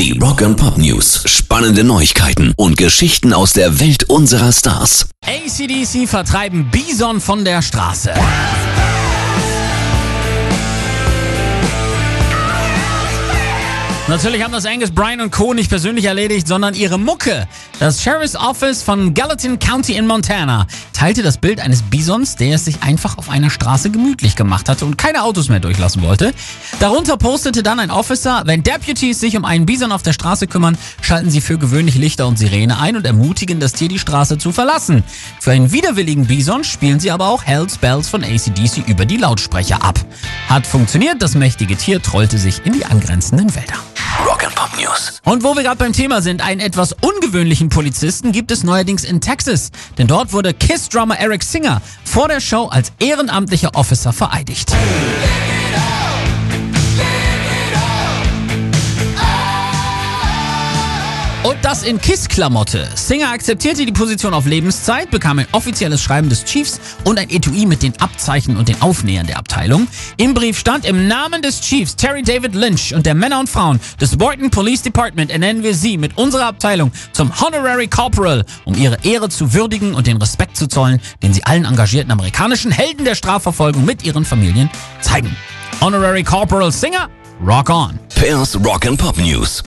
Die Rock Pop News. Spannende Neuigkeiten und Geschichten aus der Welt unserer Stars. ACDC vertreiben Bison von der Straße. Natürlich haben das Angus Bryan und Co. nicht persönlich erledigt, sondern ihre Mucke. Das Sheriff's Office von Gallatin County in Montana teilte das Bild eines Bisons, der es sich einfach auf einer Straße gemütlich gemacht hatte und keine Autos mehr durchlassen wollte. Darunter postete dann ein Officer, wenn Deputies sich um einen Bison auf der Straße kümmern, schalten sie für gewöhnlich Lichter und Sirene ein und ermutigen das Tier, die Straße zu verlassen. Für einen widerwilligen Bison spielen sie aber auch Hell's Bells von ACDC über die Lautsprecher ab. Hat funktioniert, das mächtige Tier trollte sich in die angrenzenden Wälder. News. Und wo wir gerade beim Thema sind, einen etwas ungewöhnlichen Polizisten gibt es neuerdings in Texas. Denn dort wurde Kiss-Drummer Eric Singer vor der Show als ehrenamtlicher Officer vereidigt. Und das in KISS-Klamotte. Singer akzeptierte die Position auf Lebenszeit, bekam ein offizielles Schreiben des Chiefs und ein Etui mit den Abzeichen und den Aufnähern der Abteilung. Im Brief stand, im Namen des Chiefs Terry David Lynch und der Männer und Frauen des Boynton Police Department ernennen wir Sie mit unserer Abteilung zum Honorary Corporal, um Ihre Ehre zu würdigen und den Respekt zu zollen, den Sie allen engagierten amerikanischen Helden der Strafverfolgung mit ihren Familien zeigen. Honorary Corporal Singer, rock on. Pairs Rock and Pop News.